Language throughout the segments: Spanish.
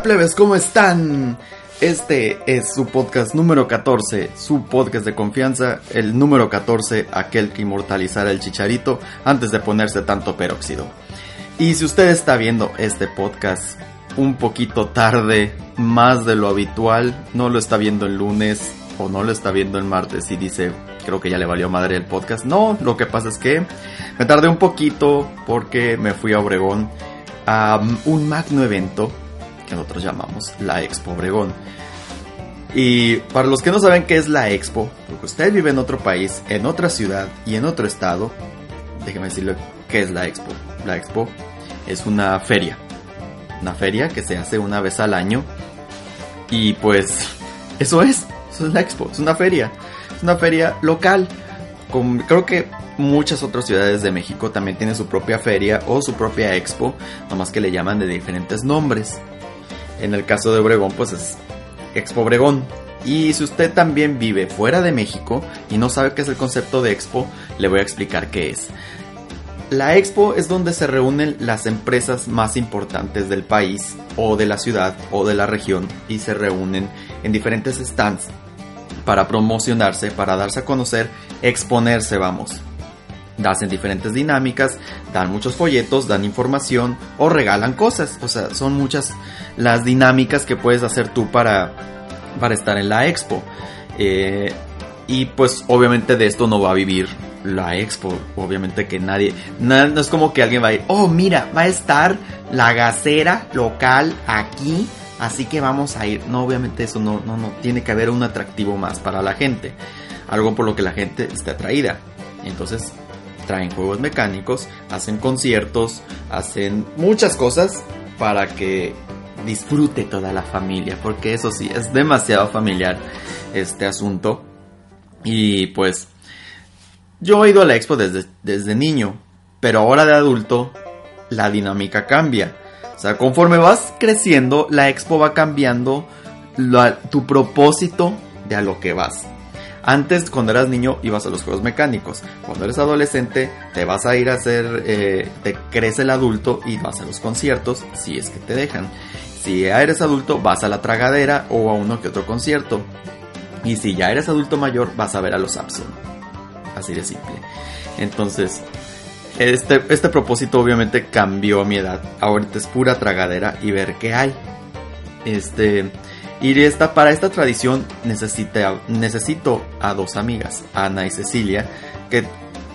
plebes? ¿Cómo están? Este es su podcast número 14, su podcast de confianza, el número 14, aquel que inmortalizará el chicharito antes de ponerse tanto peróxido. Y si usted está viendo este podcast un poquito tarde, más de lo habitual, no lo está viendo el lunes o no lo está viendo el martes y dice, creo que ya le valió madre el podcast. No, lo que pasa es que me tardé un poquito porque me fui a Obregón a un magno evento que nosotros llamamos la Expo Obregón. Y para los que no saben qué es la Expo, porque usted vive en otro país, en otra ciudad y en otro estado, déjeme decirle qué es la Expo. La Expo es una feria, una feria que se hace una vez al año y pues eso es, eso es la Expo, es una feria, es una feria local. Con, creo que muchas otras ciudades de México también tienen su propia feria o su propia Expo, nomás que le llaman de diferentes nombres. En el caso de Obregón, pues es Expo Obregón. Y si usted también vive fuera de México y no sabe qué es el concepto de Expo, le voy a explicar qué es. La Expo es donde se reúnen las empresas más importantes del país o de la ciudad o de la región y se reúnen en diferentes stands para promocionarse, para darse a conocer, exponerse, vamos. Hacen diferentes dinámicas, dan muchos folletos, dan información o regalan cosas. O sea, son muchas las dinámicas que puedes hacer tú para, para estar en la expo. Eh, y pues obviamente de esto no va a vivir la expo. Obviamente que nadie, no es como que alguien va a ir, oh mira, va a estar la gasera local aquí. Así que vamos a ir. No, obviamente eso no, no, no. Tiene que haber un atractivo más para la gente. Algo por lo que la gente esté atraída. Entonces traen juegos mecánicos, hacen conciertos, hacen muchas cosas para que disfrute toda la familia, porque eso sí, es demasiado familiar este asunto. Y pues yo he ido a la expo desde, desde niño, pero ahora de adulto la dinámica cambia. O sea, conforme vas creciendo, la expo va cambiando tu propósito de a lo que vas. Antes, cuando eras niño, ibas a los juegos mecánicos. Cuando eres adolescente, te vas a ir a hacer, eh, te crece el adulto y vas a los conciertos, si es que te dejan. Si ya eres adulto, vas a la tragadera o a uno que otro concierto. Y si ya eres adulto mayor, vas a ver a los Abson. Así de simple. Entonces, este, este propósito obviamente cambió a mi edad. Ahorita es pura tragadera y ver qué hay. Este, y esta, para esta tradición necesito a dos amigas, Ana y Cecilia, que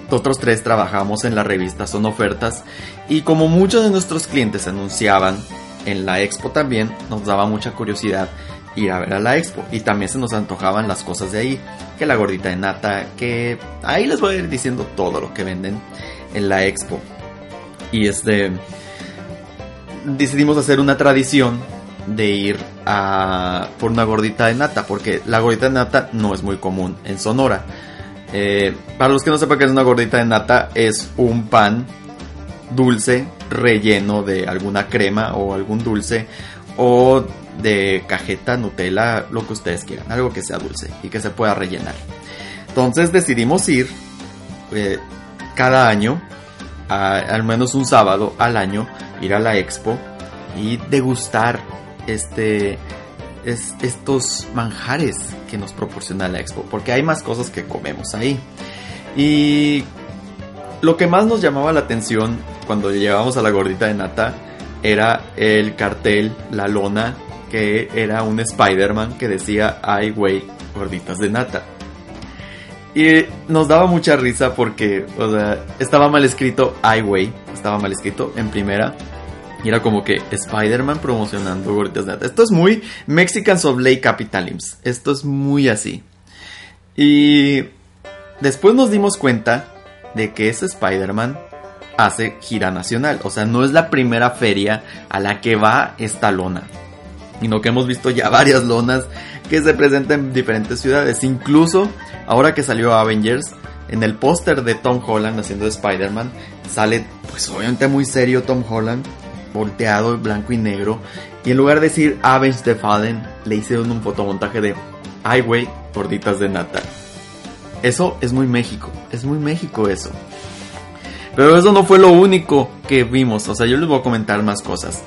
nosotros tres trabajamos en la revista Son Ofertas. Y como muchos de nuestros clientes anunciaban en la expo también, nos daba mucha curiosidad ir a ver a la expo. Y también se nos antojaban las cosas de ahí, que la gordita de nata, que ahí les voy a ir diciendo todo lo que venden en la expo. Y este decidimos hacer una tradición de ir a por una gordita de nata, porque la gordita de nata no es muy común en Sonora. Eh, para los que no sepan qué es una gordita de nata, es un pan dulce relleno de alguna crema o algún dulce o de cajeta, Nutella, lo que ustedes quieran, algo que sea dulce y que se pueda rellenar. Entonces decidimos ir eh, cada año, al menos un sábado al año, ir a la expo y degustar este, es, estos manjares que nos proporciona la expo, porque hay más cosas que comemos ahí. Y lo que más nos llamaba la atención cuando llegábamos a la gordita de nata era el cartel, la lona, que era un Spider-Man que decía, ay güey, gorditas de nata. Y nos daba mucha risa porque, estaba mal escrito, ay güey, estaba mal escrito en primera. Y era como que Spider-Man promocionando gorditas de nata. Esto es muy Mexicans of Lake Capitalism. Esto es muy así. Y después nos dimos cuenta de que ese Spider-Man hace gira nacional. O sea, no es la primera feria a la que va esta lona. Y que hemos visto ya varias lonas que se presentan en diferentes ciudades. Incluso ahora que salió Avengers, en el póster de Tom Holland haciendo Spider-Man, sale pues obviamente muy serio Tom Holland, volteado blanco y negro. Y en lugar de decir Avengers de Fallen, le hicieron un fotomontaje de Ay güey, gorditas de nata. Eso es muy México, es muy México eso. Pero eso no fue lo único que vimos, o sea, yo les voy a comentar más cosas.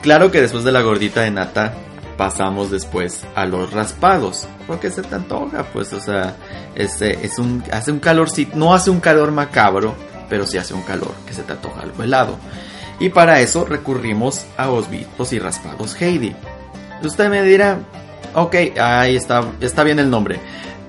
Claro que después de la gordita de nata pasamos después a los raspados, porque se te antoja, pues, o sea, este es un hace un calorcito, no hace un calor macabro, pero sí hace un calor que se te antoja algo helado. Y para eso recurrimos a obispos y raspados Heidi. Usted me dirá, ok, ahí está, está bien el nombre,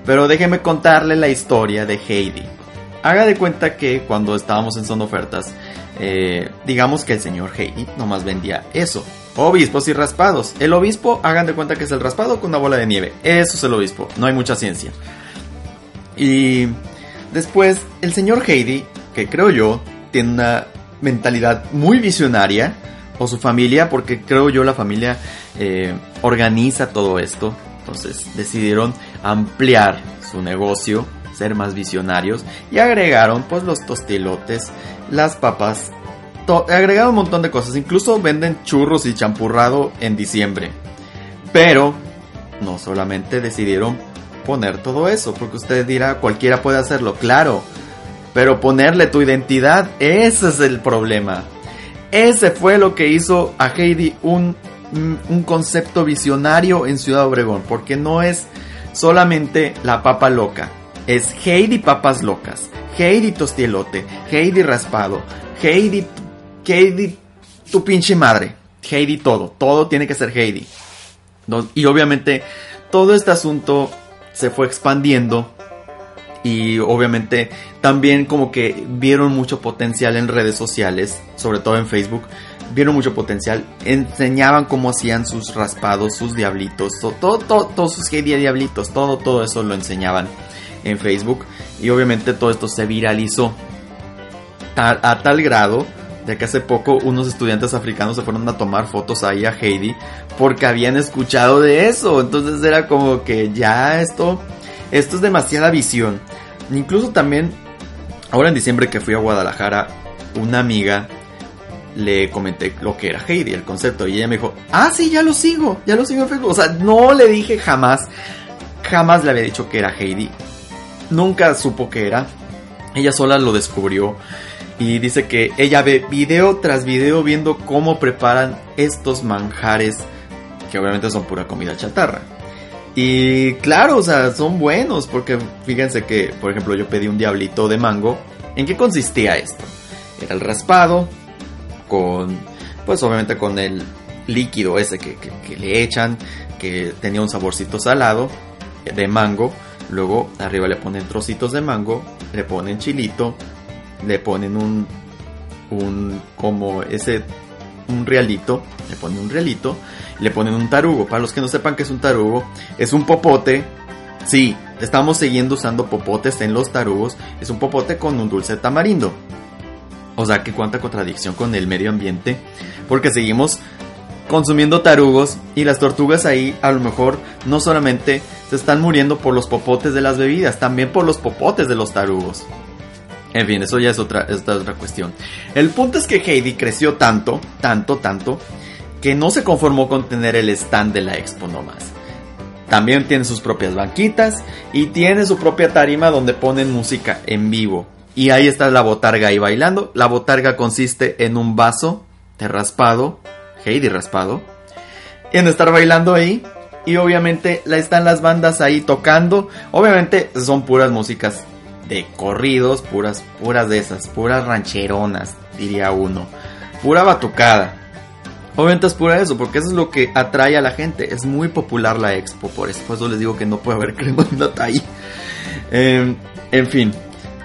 pero déjeme contarle la historia de Heidi. Haga de cuenta que cuando estábamos en Son Ofertas, eh, digamos que el señor Heidi nomás vendía eso. Obispos y raspados. El obispo, hagan de cuenta que es el raspado con una bola de nieve. Eso es el obispo. No hay mucha ciencia. Y después, el señor Heidi, que creo yo, tiene una mentalidad muy visionaria. O su familia, porque creo yo la familia eh, organiza todo esto. Entonces decidieron ampliar su negocio ser más visionarios y agregaron pues los tostilotes, las papas, agregaron un montón de cosas, incluso venden churros y champurrado en diciembre. Pero no solamente decidieron poner todo eso, porque usted dirá, cualquiera puede hacerlo, claro, pero ponerle tu identidad, ese es el problema. Ese fue lo que hizo a Heidi un, un concepto visionario en Ciudad Obregón, porque no es solamente la papa loca, es Heidi Papas Locas, Heidi Tostielote, Heidi Raspado, Heidi, Heidi tu pinche madre, Heidi todo, todo tiene que ser Heidi. Y obviamente todo este asunto se fue expandiendo y obviamente también como que vieron mucho potencial en redes sociales, sobre todo en Facebook, vieron mucho potencial, enseñaban cómo hacían sus raspados, sus diablitos, todo, todo, todo, todos sus Heidi diablitos, todo, todo eso lo enseñaban en Facebook. Y obviamente todo esto se viralizó a tal grado de que hace poco unos estudiantes africanos se fueron a tomar fotos ahí a Heidi porque habían escuchado de eso. Entonces era como que ya esto, esto es demasiada visión. Incluso también, ahora en diciembre que fui a Guadalajara, una amiga le comenté lo que era Heidi, el concepto, y ella me dijo, ah, sí, ya lo sigo, ya lo sigo en Facebook. O sea, no le dije jamás, jamás le había dicho que era Heidi nunca supo qué era. Ella sola lo descubrió y dice que ella ve video tras video viendo cómo preparan estos manjares que obviamente son pura comida chatarra. Y claro, o sea, son buenos porque fíjense que, por ejemplo, yo pedí un diablito de mango. ¿En qué consistía esto? Era el raspado con, pues obviamente con el líquido ese que, que le echan, que tenía un saborcito salado de mango Luego arriba le ponen trocitos de mango, le ponen chilito, le ponen un, un como ese, un realito, le ponen un realito, le ponen un tarugo. Para los que no sepan qué es un tarugo, es un popote. Sí, estamos siguiendo usando popotes en los tarugos. Es un popote con un dulce tamarindo. O sea que cuánta contradicción con el medio ambiente. Porque seguimos consumiendo tarugos y las tortugas ahí a lo mejor no solamente se están muriendo por los popotes de las bebidas, también por los popotes de los tarugos. En fin, eso ya es otra, es otra cuestión. El punto es que Heidi creció tanto, tanto, tanto, que no se conformó con tener el stand de la expo nomás. También tiene sus propias banquitas y tiene su propia tarima donde ponen música en vivo. Y ahí está la botarga ahí bailando. La botarga consiste en un vaso de raspado, Heidi raspado, en estar bailando ahí y obviamente están las bandas ahí tocando. Obviamente son puras músicas de corridos, puras, puras de esas, puras rancheronas, diría uno. Pura batucada. Obviamente es pura eso, porque eso es lo que atrae a la gente. Es muy popular la expo, por eso, eso les digo que no puede haber crema ahí. Em, en fin,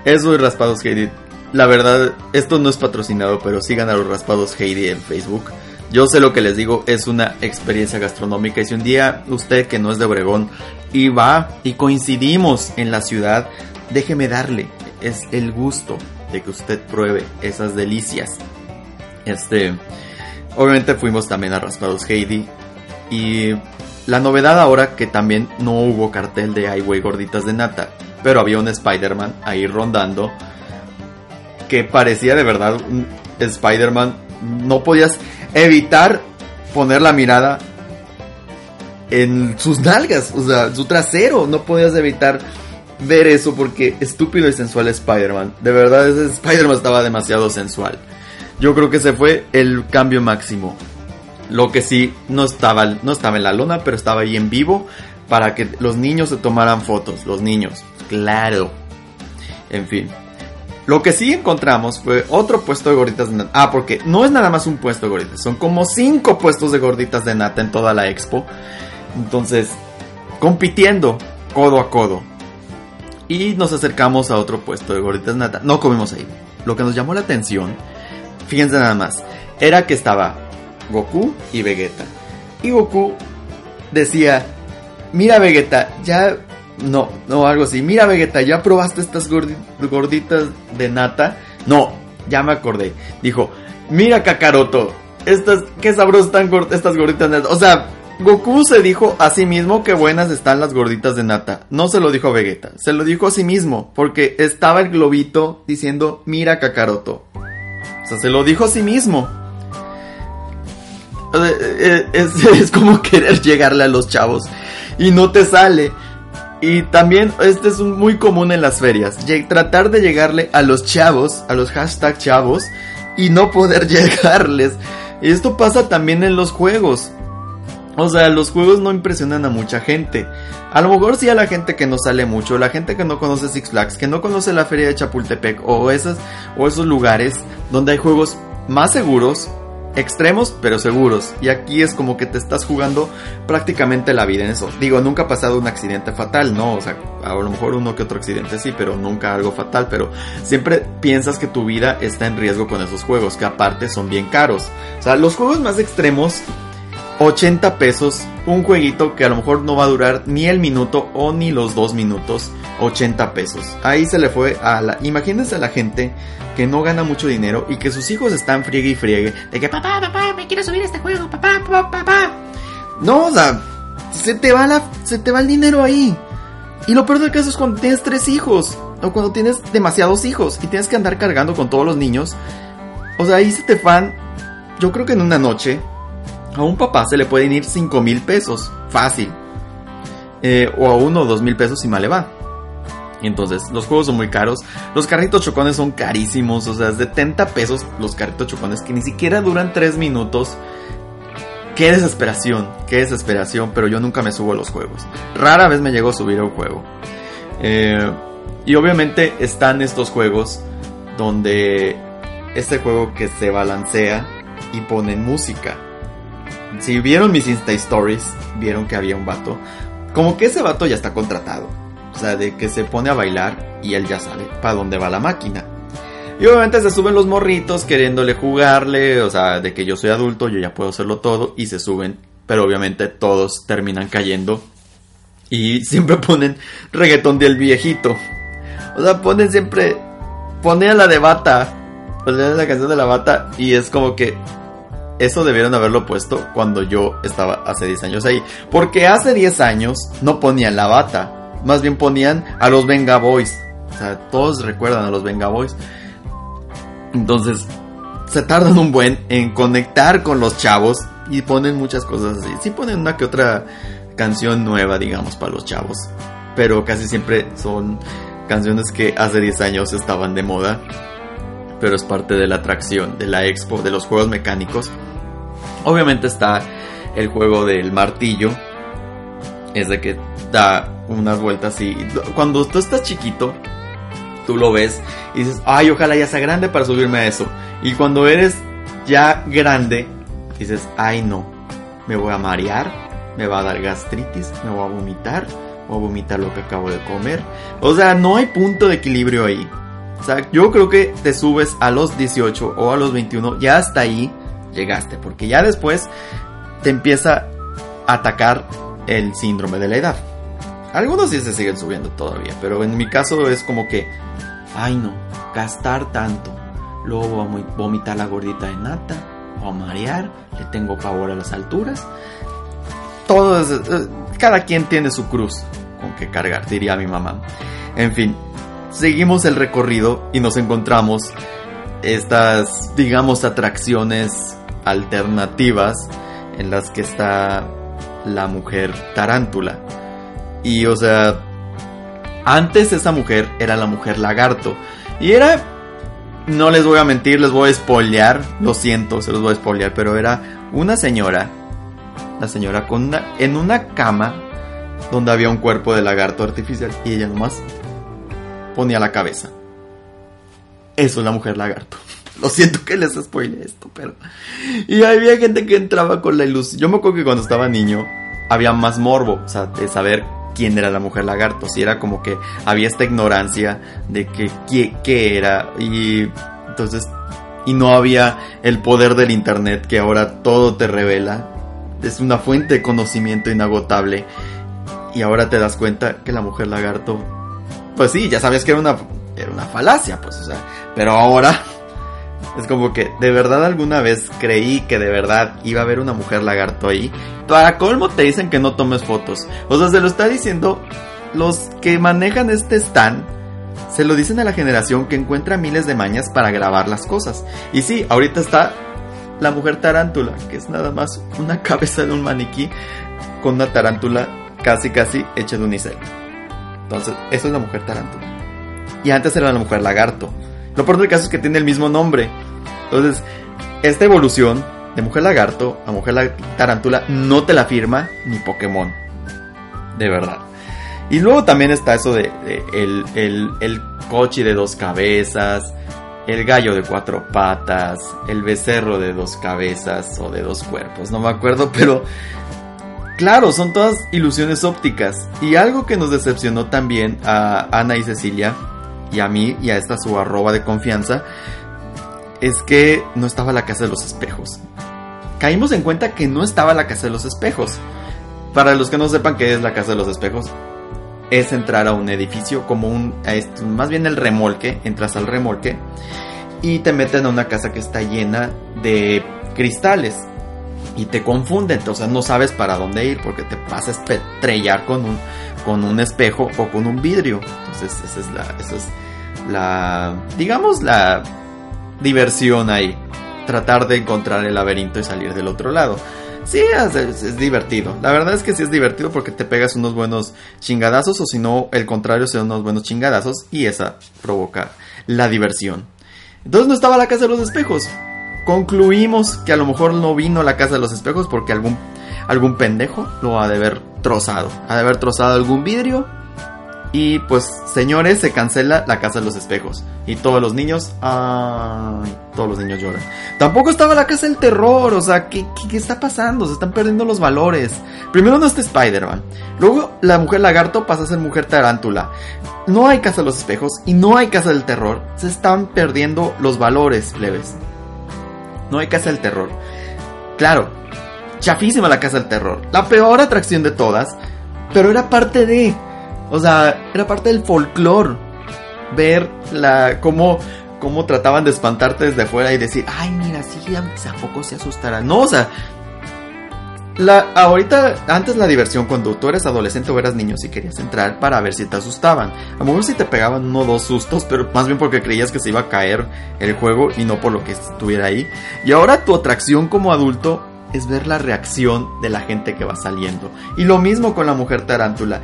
eso es Raspados Heidi. La verdad, esto no es patrocinado, pero sigan a los Raspados Heidi en Facebook. Yo sé lo que les digo, es una experiencia gastronómica y si un día usted que no es de Obregón y va y coincidimos en la ciudad, déjeme darle, es el gusto de que usted pruebe esas delicias. Este, obviamente fuimos también a Raspados Heidi y la novedad ahora que también no hubo cartel de Highway Gorditas de Nata, pero había un Spider-Man ahí rondando que parecía de verdad un Spider-Man. No podías evitar poner la mirada en sus nalgas, o sea, su trasero. No podías evitar ver eso porque estúpido y sensual Spider-Man. De verdad, ese Spider-Man estaba demasiado sensual. Yo creo que se fue el cambio máximo. Lo que sí no estaba, no estaba en la lona, pero estaba ahí en vivo para que los niños se tomaran fotos. Los niños, claro. En fin. Lo que sí encontramos fue otro puesto de gorditas de nata. Ah, porque no es nada más un puesto de gorditas, son como cinco puestos de gorditas de nata en toda la expo. Entonces, compitiendo codo a codo. Y nos acercamos a otro puesto de gorditas de nata. No comimos ahí. Lo que nos llamó la atención, fíjense nada más, era que estaba Goku y Vegeta. Y Goku decía, mira Vegeta, ya no, no, algo así. Mira, Vegeta, ¿ya probaste estas gorditas de nata? No, ya me acordé. Dijo, mira, Kakaroto, estas, qué sabrosas están estas gorditas de nata. O sea, Goku se dijo a sí mismo que buenas están las gorditas de nata. No se lo dijo a Vegeta, se lo dijo a sí mismo, porque estaba el globito diciendo, mira, Kakaroto. O sea, se lo dijo a sí mismo. Eh, es, es como querer llegarle a los chavos y no te sale. Y también este es muy común en las ferias, tratar de llegarle a los chavos, a los hashtag chavos, y no poder llegarles. Y esto pasa también en los juegos. O sea, los juegos no impresionan a mucha gente. A lo mejor sí a la gente que no sale mucho, la gente que no conoce Six Flags, que no conoce la feria de Chapultepec o o esos lugares donde hay juegos más seguros, extremos pero seguros. Y aquí es como que te estás jugando prácticamente la vida en eso. Digo, nunca ha pasado un accidente fatal, ¿no? O sea, a lo mejor uno que otro accidente sí, pero nunca algo fatal. Pero siempre piensas que tu vida está en riesgo con esos juegos, que aparte son bien caros. O sea, los juegos más extremos 80 pesos, un jueguito que a lo mejor no va a durar ni el minuto o ni los dos minutos, 80 pesos. Ahí se le fue a la... Imagínense a la gente que no gana mucho dinero y que sus hijos están friegue y friegue de que papá, papá, me quiero subir este juego, papá, papá, papá. No, o sea, se te va la, se te va el dinero ahí. Y lo peor del caso es cuando tienes tres hijos o cuando tienes demasiados hijos y tienes que andar cargando con todos los niños. O sea, ahí se te van, yo creo que en una noche a un papá se le pueden ir 5 mil pesos, fácil. Eh, o a uno o dos mil pesos si mal le va. Entonces, los juegos son muy caros. Los carritos chocones son carísimos. O sea, es de 70 pesos los carritos chocones que ni siquiera duran 3 minutos. Qué desesperación, qué desesperación. Pero yo nunca me subo a los juegos. Rara vez me llego a subir a un juego. Eh, y obviamente están estos juegos donde este juego que se balancea y ponen música. Si vieron mis Insta Stories, vieron que había un vato. Como que ese vato ya está contratado o sea, de que se pone a bailar y él ya sabe para dónde va la máquina. Y obviamente se suben los morritos queriéndole jugarle, o sea, de que yo soy adulto, yo ya puedo hacerlo todo, y se suben, pero obviamente todos terminan cayendo. Y siempre ponen reggaetón del viejito. O sea, ponen siempre, ponen a la de bata, ponen la canción de la bata, y es como que eso debieron haberlo puesto cuando yo estaba hace 10 años ahí. Porque hace 10 años no ponían la bata más bien ponían a los Venga Boys. O sea, todos recuerdan a los Venga Boys. Entonces, se tardan un buen en conectar con los chavos y ponen muchas cosas así. Sí ponen una que otra canción nueva, digamos, para los chavos. Pero casi siempre son canciones que hace 10 años estaban de moda. Pero es parte de la atracción, de la expo, de los juegos mecánicos. Obviamente está el juego del martillo. Es de que da unas vueltas y cuando tú estás chiquito, tú lo ves y dices, ay, ojalá ya sea grande para subirme a eso. Y cuando eres ya grande, dices, ay, no, me voy a marear, me va a dar gastritis, me voy a vomitar, voy a vomitar lo que acabo de comer. O sea, no hay punto de equilibrio ahí. Yo creo que te subes a los 18 o a los 21, ya hasta ahí llegaste, porque ya después te empieza a atacar el síndrome de la edad. Algunos sí se siguen subiendo todavía, pero en mi caso es como que, ay no, gastar tanto, luego vomitar la gordita de nata, o marear, le tengo pavor a las alturas. Todo es, eh, cada quien tiene su cruz con que cargar, diría mi mamá. En fin, seguimos el recorrido y nos encontramos estas, digamos, atracciones alternativas en las que está la mujer tarántula. Y o sea, antes esa mujer era la mujer lagarto. Y era, no les voy a mentir, les voy a spoilear, lo siento, se los voy a spoilear, pero era una señora, la señora con en una cama donde había un cuerpo de lagarto artificial y ella nomás ponía la cabeza. Eso es la mujer lagarto. Lo siento que les spoile esto, pero. Y había gente que entraba con la ilusión. Yo me acuerdo que cuando estaba niño había más morbo, de saber quién era la mujer lagarto. Si era como que había esta ignorancia de que qué, era. Y entonces. Y no había el poder del internet que ahora todo te revela. Es una fuente de conocimiento inagotable. Y ahora te das cuenta que la mujer lagarto. Pues sí, ya sabes que era una, era una falacia, pues, o sea. Pero ahora es como que de verdad alguna vez creí que de verdad iba a haber una mujer lagarto ahí. Para colmo te dicen que no tomes fotos. O sea, se lo está diciendo los que manejan este stand. Se lo dicen a la generación que encuentra miles de mañas para grabar las cosas. Y sí, ahorita está la mujer tarántula, que es nada más una cabeza de un maniquí con una tarántula casi casi hecha de unicel. Entonces, eso es la mujer tarántula. Y antes era la mujer lagarto. Lo peor del caso es que tiene el mismo nombre. Entonces, esta evolución de mujer lagarto a mujer tarántula no te la firma ni Pokémon. De verdad. Y luego también está eso de, el, el, el coche de dos cabezas, el gallo de cuatro patas, el becerro de dos cabezas o de dos cuerpos, no me acuerdo, pero claro, son todas ilusiones ópticas. Y algo que nos decepcionó también a Ana y Cecilia y a mí y a esta su arroba de confianza es que no estaba la casa de los espejos. Caímos en cuenta que no estaba la casa de los espejos. Para los que no sepan qué es la casa de los espejos, es entrar a un edificio como un, más bien el remolque, entras al remolque y te meten a una casa que está llena de cristales y te confunden, o sea, no sabes para dónde ir porque te vas a estrellar con un, con un espejo o con un vidrio. Entonces, esa es la, es la, digamos, la diversión ahí. Tratar de encontrar el laberinto y salir del otro lado. Sí, es, divertido. La verdad es que sí es divertido porque te pegas unos buenos chingadazos o si no, el contrario, son unos buenos chingadazos y esa provoca la diversión. Entonces no estaba la casa de los espejos. Concluimos que a lo mejor no vino la casa de los espejos porque algún, algún pendejo lo ha de haber trozado. Ha de haber trozado algún vidrio y pues, señores, se cancela la casa de los espejos. Y todos los niños, todos los niños lloran. Tampoco estaba la casa del terror, o sea, ¿qué, qué, está pasando? Se están perdiendo los valores. Primero no está Spider-Man. Luego la mujer lagarto pasa a ser mujer tarántula. No hay casa de los espejos y no hay casa del terror. Se están perdiendo los valores, plebes. No hay casa del terror. Claro, chafísima la casa del terror. La peor atracción de todas, pero era parte de... O sea, era parte del folclore. Ver la cómo, cómo trataban de espantarte desde afuera y decir, ay, mira, sí, a poco se asustará. No, o sea, la, ahorita, antes la diversión, cuando tú eres adolescente o eras niño, si querías entrar para ver si te asustaban. A lo mejor si te pegaban uno o dos sustos, pero más bien porque creías que se iba a caer el juego y no por lo que estuviera ahí. Y ahora tu atracción como adulto es ver la reacción de la gente que va saliendo. Y lo mismo con la mujer tarántula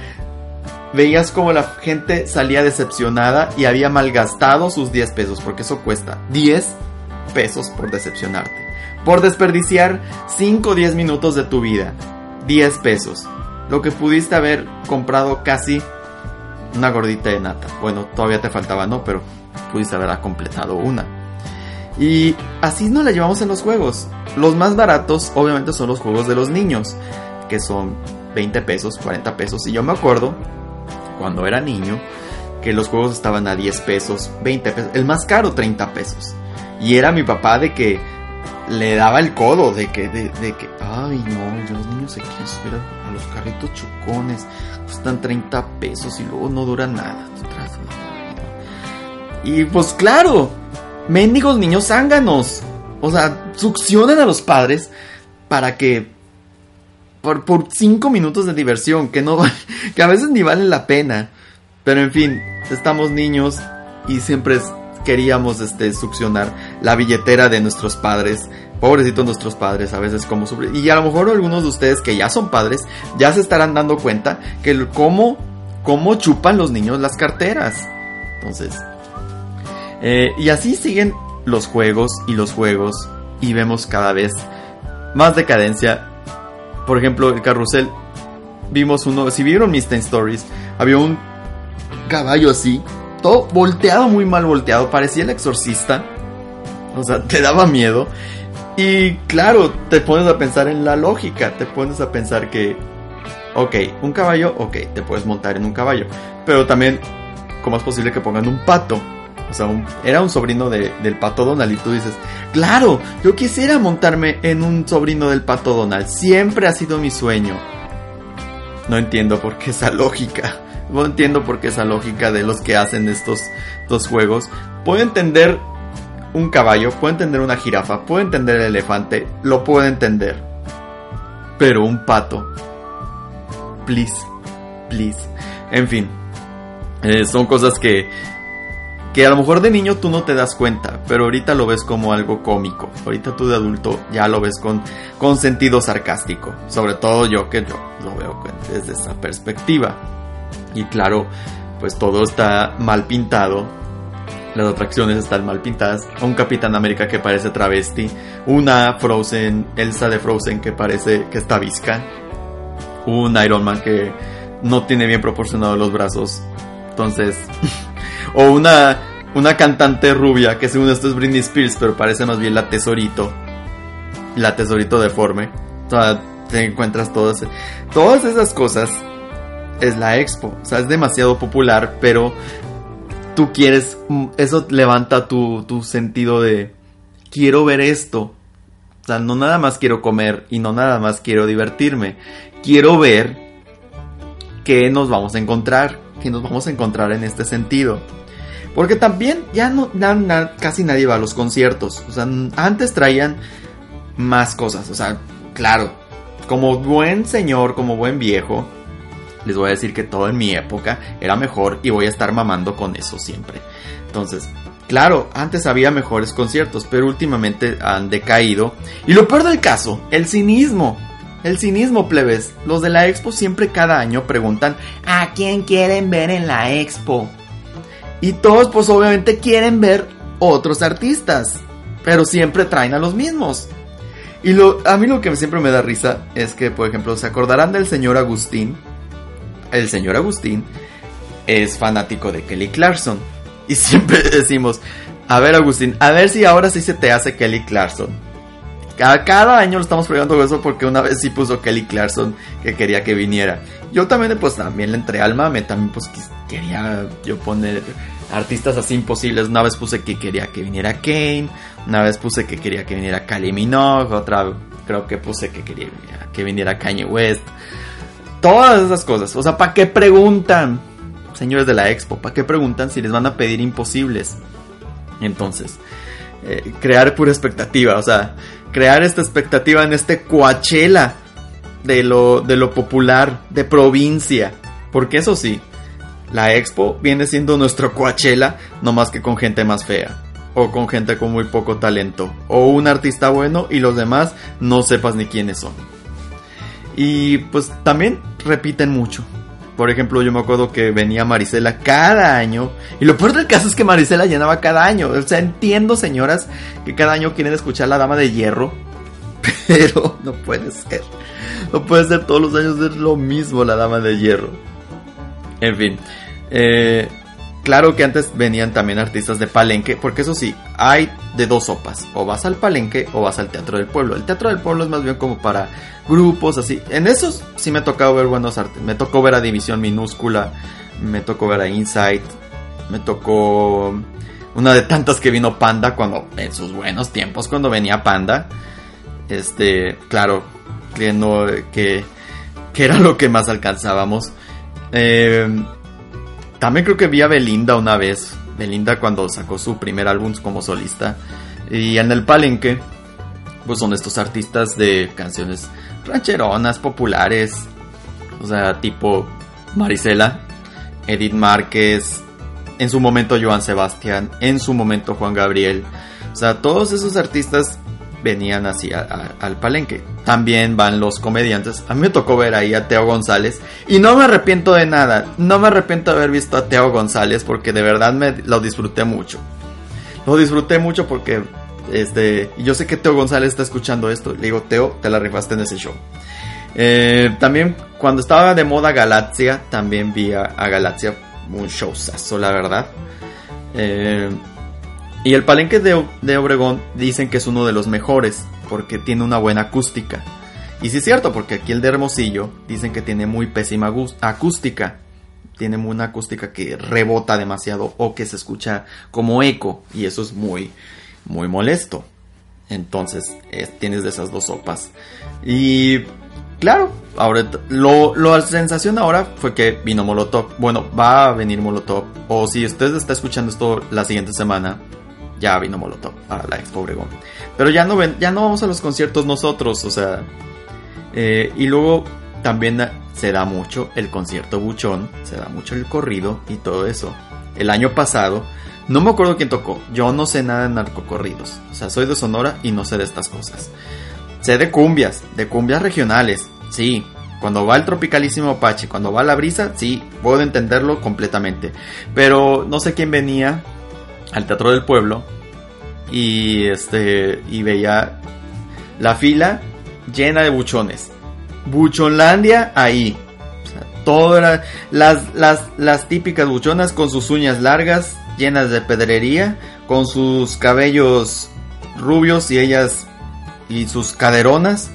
veías como la gente salía decepcionada y había malgastado sus 10 pesos, porque eso cuesta 10 pesos por decepcionarte. Por desperdiciar 5 o 10 minutos de tu vida. 10 pesos. Lo que pudiste haber comprado casi una gordita de nata. Bueno, todavía te faltaba, ¿no? Pero pudiste haberla completado una. Y así nos la llevamos en los juegos. Los más baratos obviamente son los juegos de los niños, que son 20 pesos, 40 pesos. Y yo me acuerdo cuando era niño que los juegos estaban a 10 pesos, 20 pesos, el más caro 30 pesos. Y era mi papá de que le daba el codo de que, de, que, ay no, los niños se quieren a, los carritos chocones, cuestan 30 pesos y luego no dura nada. Y pues claro, mendigos niños zánganos. O sea, succionan a los padres para que por, por cinco minutos de diversión que no que a veces ni valen la pena. Pero en fin, estamos niños y siempre queríamos este, succionar la billetera de nuestros padres. Pobrecitos nuestros padres, a veces como sufren. Y a lo mejor algunos de ustedes que ya son padres, ya se estarán dando cuenta que cómo, cómo chupan los niños las carteras. Entonces, eh, y así siguen los juegos y los juegos y vemos cada vez más decadencia. Por ejemplo, el carrusel, vimos uno, si vieron mis Stories, había un caballo así todo volteado, muy mal volteado, parecía el exorcista. O sea, te daba miedo. Y claro, te pones a pensar en la lógica, te pones a pensar que, ok, un caballo, ok, te puedes montar en un caballo. Pero también, ¿cómo es posible que pongan un pato? O sea, era un sobrino del pato Donald y tú dices, claro, yo quisiera montarme en un sobrino del pato Donald, siempre ha sido mi sueño. No entiendo por qué esa lógica. No entiendo por qué esa lógica de los que hacen estos, estos juegos. Puedo entender un caballo, puedo entender una jirafa, puedo entender el elefante, lo puedo entender. Pero un pato. Please, please. En fin, eh, son cosas que, que a lo mejor de niño tú no te das cuenta, pero ahorita lo ves como algo cómico. Ahorita tú de adulto ya lo ves con, con sentido sarcástico. Sobre todo yo que yo lo veo desde esa perspectiva. Y claro, pues todo está mal pintado. Las atracciones están mal pintadas. Un Capitán América que parece travesti. Una Frozen, Elsa de Frozen que parece que está visca. Un Iron Man que no tiene bien proporcionados los brazos. Entonces, o una, una cantante rubia que según esto es Britney Spears, pero parece más bien la tesorito. La tesorito deforme. O sea, te encuentras todas, todas esas cosas es la expo. O sea, es demasiado popular, pero tú quieres, mm, eso levanta tu, tu sentido de, quiero ver esto. O sea, no nada más quiero comer y no nada más quiero divertirme. Quiero ver qué nos vamos a encontrar, qué nos vamos a encontrar en este sentido. Porque también ya no, casi nadie va a los conciertos. O sea, antes traían más cosas. O sea, claro, como buen señor, como buen viejo, les voy a decir que todo en mi época era mejor y voy a estar mamando con eso siempre. Entonces, claro, antes había mejores conciertos, pero últimamente han decaído. Y lo peor del caso, el cinismo. El cinismo, plebes. Los de la expo siempre cada año preguntan ¿A quién quieren ver en la expo? Y todos pues obviamente quieren ver otros artistas. Pero siempre traen a los mismos. Y lo, a mí lo que siempre me da risa es que, por ejemplo, se acordarán del señor Agustín, el señor Agustín es fanático de Kelly Clarkson. Y siempre decimos, a ver Agustín, a ver si ahora sí se te hace Kelly Clarkson. Cada, cada año lo estamos preguntando eso porque una vez sí puso Kelly Clarkson que quería que viniera. Yo también pues también le entré al mame, también pues quería yo poner artistas así imposibles. Una vez puse que quería que viniera Kane, una vez puse que quería que viniera Kylie Minogue, otra creo que puse que quería que viniera Kanye West. Todas esas cosas. O sea, ¿para qué preguntan? Señores de la expo, ¿para qué preguntan si les van a pedir imposibles? Entonces, eh, crear pura expectativa. O sea, crear esta expectativa en este Coachella de lo, de lo popular, de provincia. Porque eso sí, la expo viene siendo nuestro Coachella, no más que con gente más fea. O con gente con muy poco talento. O un artista bueno y los demás no sepas ni quiénes son. Y pues también repiten mucho. Por ejemplo, yo me acuerdo que venía Marisela cada año. Y lo peor del caso es que Marisela llenaba cada año. O sea, entiendo, señoras, que cada año quieren escuchar la dama de hierro. Pero no puede ser. No puede ser todos los años ser lo mismo la dama de hierro. En fin. Eh, Claro que antes venían también artistas de palenque, porque eso sí, hay de dos sopas, o vas al palenque o vas al teatro del pueblo. El teatro del pueblo es más bien como para grupos así. En esos sí me ha ver buenos artes. Me tocó ver a División Minúscula, me tocó ver a Insight, me tocó una de tantas que vino Panda cuando, en sus buenos tiempos, cuando venía Panda. Este, claro, que no, que, que era lo que más alcanzábamos. Eh, también creo que vi a Belinda una vez. Belinda cuando sacó su primer álbum como solista. Y en el palenque, pues son estos artistas de canciones rancheronas, populares. O sea, tipo Marisela, Edith Márquez, en su momento Joan Sebastián, en su momento Juan Gabriel. O sea, todos esos artistas venían así al palenque. También van los comediantes. A mí me tocó ver ahí a Teo González y no me arrepiento de nada. No me arrepiento de haber visto a Teo González porque de verdad me lo disfruté mucho. Lo disfruté mucho porque este, yo sé que Teo González está escuchando esto. Le digo, Teo, te la rifaste en ese show. Eh, también cuando estaba de moda Galaxia, también vi a, a Galaxia un showzazo, la verdad. Eh, y el palenque de, Obregón dicen que es uno de los mejores porque tiene una buena acústica. Y sí es cierto, porque aquí el de Hermosillo dicen que tiene muy pésima acústica. Tiene una acústica que rebota demasiado o que se escucha como eco. Y eso es muy, muy molesto. Entonces, tienes de esas dos sopas. Y claro, ahora lo, la sensación ahora fue que vino Molotov. Bueno, va a venir Molotov. O si usted está escuchando esto la siguiente semana, ya vino Molotov a la Expo Obregón. Pero ya no, ven, ya no vamos a los conciertos nosotros, o sea. Eh, y luego también se da mucho el concierto buchón, se da mucho el corrido y todo eso. El año pasado, no me acuerdo quién tocó, yo no sé nada de narcocorridos, o sea, soy de Sonora y no sé de estas cosas. Sé de cumbias, de cumbias regionales, sí. Cuando va el tropicalísimo Apache, cuando va la brisa, sí, puedo entenderlo completamente. Pero no sé quién venía al Teatro del Pueblo y este y veía la fila llena de buchones. Buchonlandia ahí. era las, las, las típicas buchonas con sus uñas largas, llenas de pedrería, con sus cabellos rubios y ellas y sus caderonas.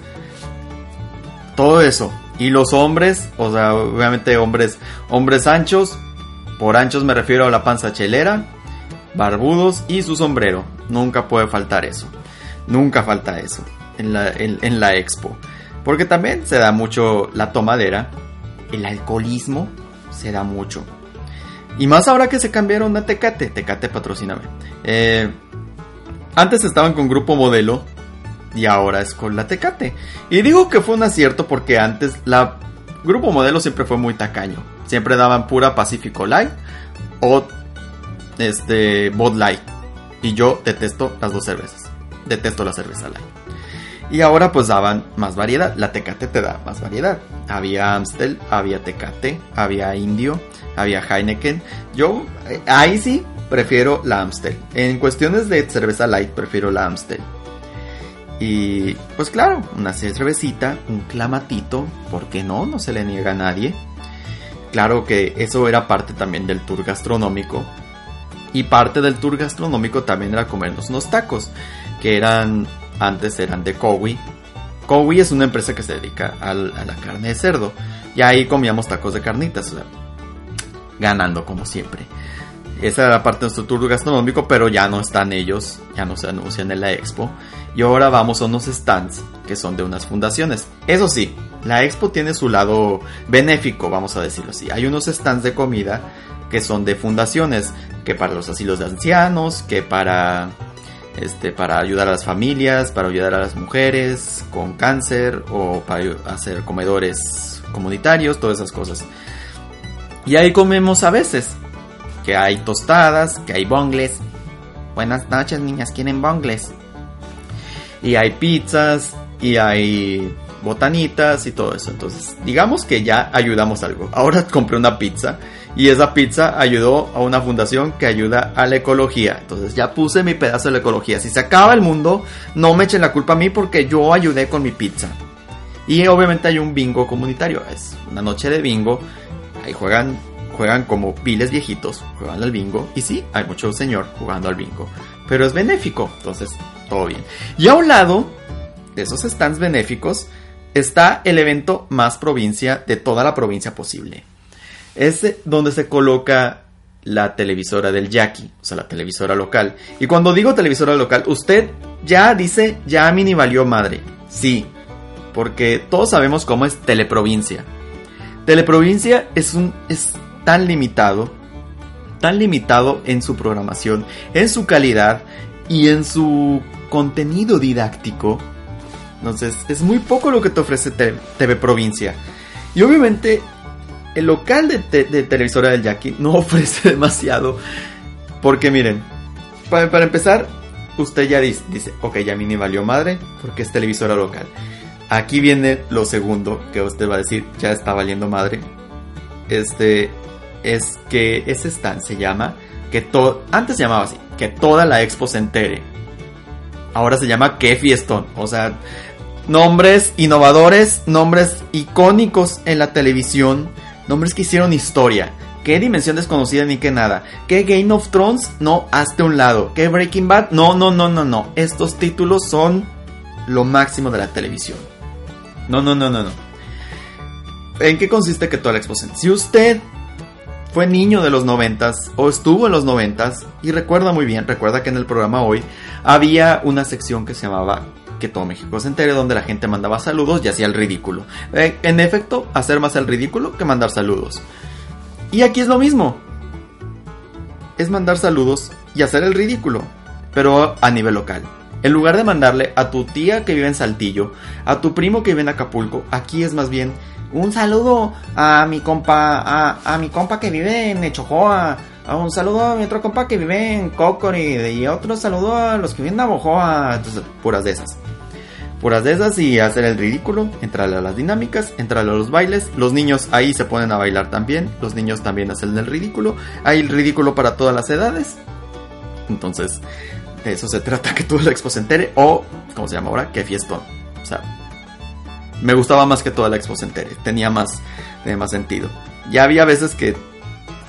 Todo eso. Y los hombres, o sea, obviamente hombres, hombres anchos. Por anchos me refiero a la panza chelera barbudos y su sombrero. Nunca puede faltar eso. Nunca falta eso en la, en, la expo. Porque también se da mucho la tomadera. El alcoholismo se da mucho. Y más ahora que se cambiaron a Tecate. Tecate, patrocíname. Eh, antes estaban con Grupo Modelo. Y ahora es con la Tecate. Y digo que fue un acierto porque antes la Grupo Modelo siempre fue muy tacaño. Siempre daban pura Pacífico Light. O este Bud Light. Y yo detesto las dos cervezas. Detesto la cerveza light. Y ahora pues daban más variedad. La Tecate te da más variedad. Había Amstel, había Tecate, había Indio, había Heineken. Yo eh, ahí sí prefiero la Amstel. En cuestiones de cerveza light prefiero la Amstel. Y pues claro, una cervecita, un clamatito, ¿por qué no? No se le niega a nadie. Claro que eso era parte también del tour gastronómico y parte del tour gastronómico también era comernos unos tacos, que eran, antes eran de Cowi. Cowi es una empresa que se dedica a la carne de cerdo. Y ahí comíamos tacos de carnitas, ganando como siempre. Esa era parte de nuestro tour gastronómico, pero ya no están ellos, ya no se anuncian en la expo. Y ahora vamos a unos stands que son de unas fundaciones. Eso sí, la expo tiene su lado benéfico, vamos a decirlo así. Hay unos stands de comida que son de fundaciones, que para los asilos de ancianos, que para este para ayudar a las familias, para ayudar a las mujeres con cáncer o para hacer comedores comunitarios, todas esas cosas. Y ahí comemos a veces, que hay tostadas, que hay bongles. Buenas noches, niñas, ¿quieren bongles? Y hay pizzas y hay botanitas y todo eso. Entonces, digamos que ya ayudamos algo. Ahora compré una pizza y esa pizza ayudó a una fundación que ayuda a la ecología. Entonces ya puse mi pedazo de la ecología. Si se acaba el mundo, no me echen la culpa a mí porque yo ayudé con mi pizza. Y obviamente hay un bingo comunitario. Es una noche de bingo. Ahí juegan, juegan como piles viejitos, juegan al bingo. Y sí, hay mucho señor jugando al bingo. Pero es benéfico. Entonces, todo bien. Y a un lado de esos stands benéficos está el evento más provincia de toda la provincia posible es donde se coloca la televisora del Jackie, o sea, la televisora local. Y cuando digo televisora local, usted ya dice, ya a mí ni valió madre. Sí, porque todos sabemos cómo es Teleprovincia. Teleprovincia es un es tan limitado, tan limitado en su programación, en su calidad y en su contenido didáctico. Entonces, es muy poco lo que te ofrece TV Provincia. Y obviamente el local de, televisora del Jackie no ofrece demasiado. Porque miren, para, empezar, usted ya dice, dice, ok, ya a ni valió madre, porque es televisora local. Aquí viene lo segundo que usted va a decir, ya está valiendo madre. Este es que ese stand se llama que todo antes se llamaba así, que toda la expo se entere. Ahora se llama que fiestón, o sea, nombres innovadores, nombres icónicos en la televisión Nombres que hicieron historia. ¿Qué dimensión desconocida ni qué nada? ¿Qué Game of Thrones? No, hazte un lado. ¿Qué Breaking Bad? No, no, no, no, no. Estos títulos son lo máximo de la televisión. No, no, no, no, no. ¿En qué consiste que toda la exposición? Si usted fue niño de los noventas o estuvo en los noventas y recuerda muy bien, recuerda que en el programa hoy había una sección que se llamaba que todo México se entere, donde la gente mandaba saludos y hacía el ridículo. Eh, en efecto, hacer más el ridículo que mandar saludos. Y aquí es lo mismo. Es mandar saludos y hacer el ridículo, pero a nivel local. En lugar de mandarle a tu tía que vive en Saltillo, a tu primo que vive en Acapulco, aquí es más bien un saludo a mi compa, a, mi compa que vive en Echojoa, a un saludo a mi otro compa que vive en Cocori y otro saludo a los que viven en Navojoa, entonces puras de esas. Puras de esas y hacer el ridículo, entrar a las dinámicas, entrar a los bailes, los niños ahí se ponen a bailar también, los niños también hacen el ridículo, hay el ridículo para todas las edades, entonces eso se trata que toda la expo se entere o, como se llama ahora, que fiestón, o sea, me gustaba más que toda la expo se entere, tenía más, tenía más sentido. Ya había veces que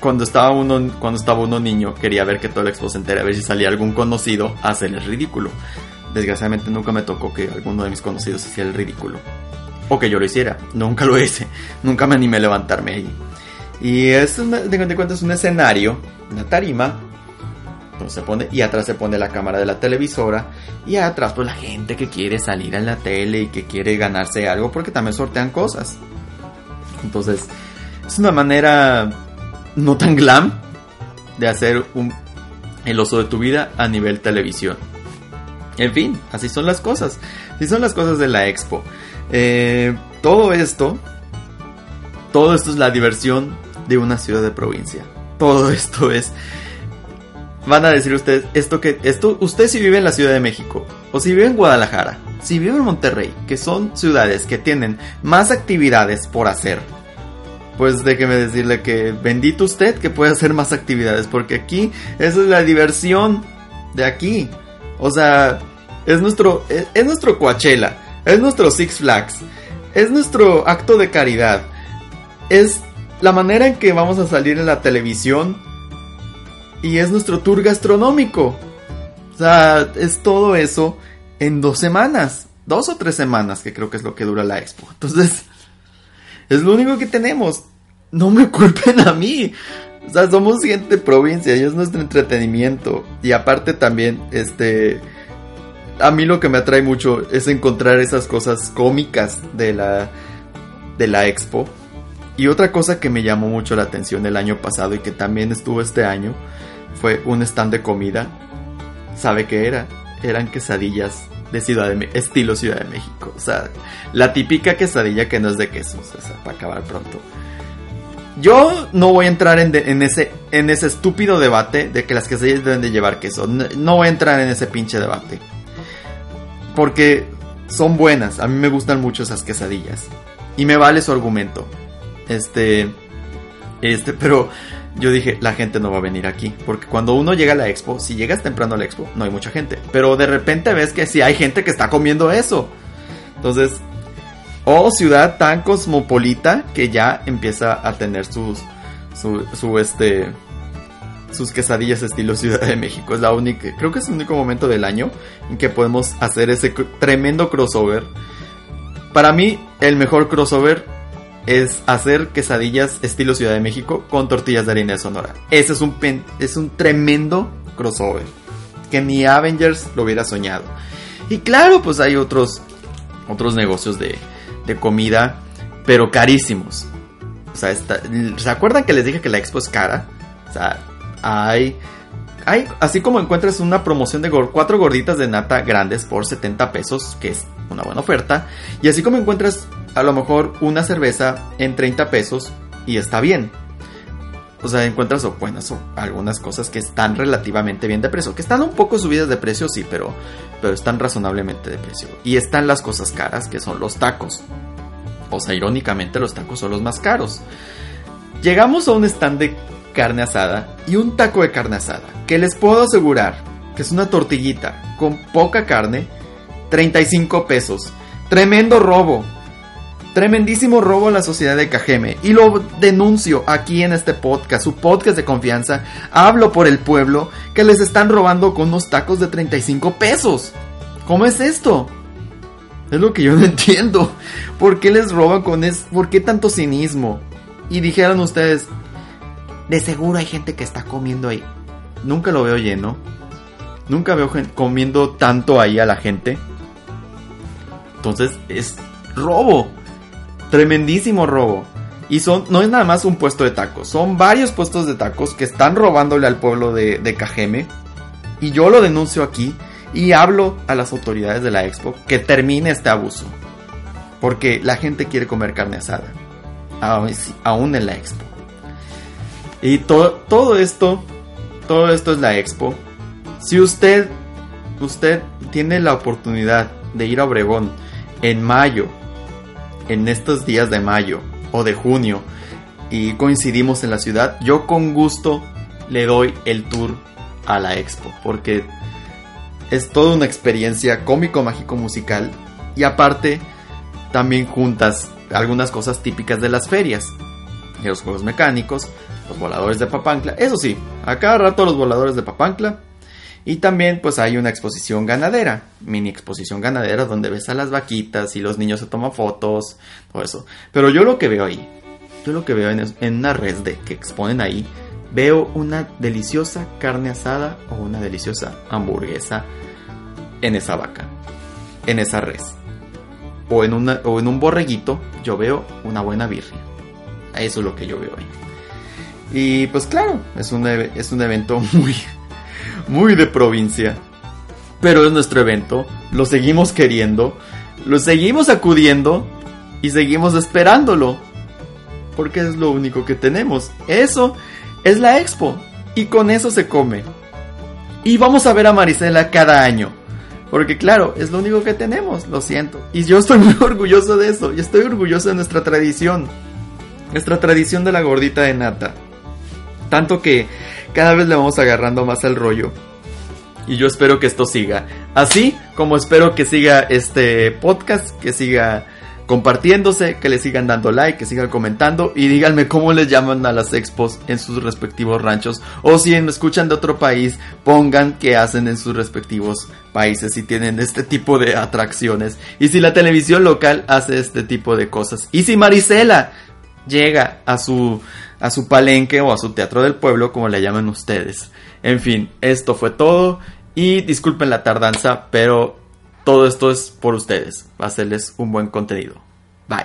cuando estaba uno cuando estaba uno niño quería ver que toda la expo se entere, a ver si salía algún conocido a hacer el ridículo desgraciadamente nunca me tocó que alguno de mis conocidos hiciera el ridículo. O que yo lo hiciera. Nunca lo hice. Nunca me animé a levantarme ahí. Y es, de cuenta, es un escenario, una tarima. Entonces se pone, y atrás se pone la cámara de la televisora. Y atrás, pues la gente que quiere salir en la tele y que quiere ganarse algo porque también sortean cosas. Entonces, es una manera no tan glam de hacer un, el oso de tu vida a nivel televisión. En fin, así son las cosas. Así son las cosas de la expo. Eh, todo esto, todo esto es la diversión de una ciudad de provincia. Todo esto es... Van a decir ustedes, esto que, esto, usted si vive en la Ciudad de México, o si vive en Guadalajara, si vive en Monterrey, que son ciudades que tienen más actividades por hacer, pues déjeme decirle que bendito usted que puede hacer más actividades, porque aquí esa es la diversión de aquí. O sea, es nuestro, es, nuestro Coachella, es nuestro Six Flags, es nuestro acto de caridad, es la manera en que vamos a salir en la televisión y es nuestro tour gastronómico. O sea, es todo eso en dos semanas, dos o tres semanas, que creo que es lo que dura la expo. Entonces, es lo único que tenemos. No me culpen a mí. O sea, somos gente de provincia y es nuestro entretenimiento. Y aparte también, este... A mí lo que me atrae mucho es encontrar esas cosas cómicas de la, de la expo. Y otra cosa que me llamó mucho la atención el año pasado y que también estuvo este año fue un stand de comida. ¿Sabe qué era? Eran quesadillas de Ciudad de estilo Ciudad de México. O sea, la típica quesadilla que no es de quesos, o sea, para acabar pronto. Yo no voy a entrar en, ese, en ese estúpido debate de que las quesadillas deben de llevar queso. No, voy a entrar en ese pinche debate. Porque son buenas. A mí me gustan mucho esas quesadillas. Y me vale su argumento. Este. Este, pero yo dije, la gente no va a venir aquí. Porque cuando uno llega a la expo, si llegas temprano a la expo, no hay mucha gente. Pero de repente ves que sí hay gente que está comiendo eso. Entonces, o ciudad tan cosmopolita que ya empieza a tener sus su, este sus quesadillas estilo Ciudad de México. Es la única, creo que es el único momento del año en que podemos hacer ese tremendo crossover. Para mí, el mejor crossover es hacer quesadillas estilo Ciudad de México con tortillas de harina de Sonora. Ese es un, es un tremendo crossover. Que ni Avengers lo hubiera soñado. Y claro, pues hay otros, otros negocios de, de comida, pero carísimos. O sea, ¿se acuerdan que les dije que la expo es cara? O sea, hay, hay, así como encuentras una promoción de cuatro gorditas de nata grandes por 70 pesos, que es una buena oferta, y así como encuentras a lo mejor una cerveza en 30 pesos y está bien. O sea, encuentras o buenas o algunas cosas que están relativamente bien de precio, que están un poco subidas de precio, sí, pero, pero están razonablemente de precio. Y están las cosas caras, que son los tacos. O sea, irónicamente los tacos son los más caros. Llegamos a un stand de carne asada y un taco de carne asada, que les puedo asegurar que es una tortillita con poca carne, 35 pesos. Tremendo robo. Tremendísimo robo a la sociedad de Cajeme. Y lo denuncio aquí en este podcast, su podcast de confianza. Hablo por el pueblo que les están robando con unos tacos de 35 pesos. ¿Cómo es esto? Es lo que yo no entiendo. ¿Por qué les roban con eso? ¿Por qué tanto cinismo? Y dijeron ustedes, de seguro hay gente que está comiendo ahí. Nunca lo veo lleno. Nunca veo comiendo tanto ahí a la gente. Entonces es robo. Tremendísimo robo. Y son, no es nada más un puesto de tacos, son varios puestos de tacos que están robándole al pueblo de, de Cajeme. Y yo lo denuncio aquí y hablo a las autoridades de la expo que termine este abuso. Porque la gente quiere comer carne asada. Aún en la expo. Y todo, todo esto, todo esto es la expo. Si usted, usted tiene la oportunidad de ir a Obregón en mayo en estos días de mayo o de junio y coincidimos en la ciudad, yo con gusto le doy el tour a la expo porque es toda una experiencia cómico, mágico, musical y aparte también juntas algunas cosas típicas de las ferias, los juegos mecánicos, los voladores de Papancla, eso sí, a cada rato los voladores de Papancla y también pues hay una exposición ganadera, mini exposición ganadera donde ves a las vaquitas y los niños se toman fotos, todo eso. Pero yo lo que veo ahí, yo lo que veo en, una red de que exponen ahí, veo una deliciosa carne asada o una deliciosa hamburguesa en esa vaca, en esa res. O en, una, o en un borreguito yo veo una buena birria. Eso es lo que yo veo ahí. Y pues claro, es un, es un evento muy, muy de provincia. Pero es nuestro evento, lo seguimos queriendo, lo seguimos acudiendo y seguimos esperándolo. Porque es lo único que tenemos. Eso es la expo. Y con eso se come. Y vamos a ver a Marisela cada año. Porque claro, es lo único que tenemos, lo siento. Y yo estoy muy orgulloso de eso. Y estoy orgulloso de nuestra tradición. Nuestra tradición de la gordita de nata. Tanto que cada vez le vamos agarrando más el rollo. Y yo espero que esto siga. Así como espero que siga este podcast, que siga compartiéndose, que le sigan dando like, que sigan comentando y díganme cómo les llaman a las expos en sus respectivos ranchos o si me escuchan de otro país, pongan qué hacen en sus respectivos países si tienen este tipo de atracciones y si la televisión local hace este tipo de cosas y si Marisela llega a su a su palenque o a su teatro del pueblo, como le llaman ustedes. En fin, esto fue todo y disculpen la tardanza, pero todo esto es por ustedes. Va a hacerles un buen contenido. Bye.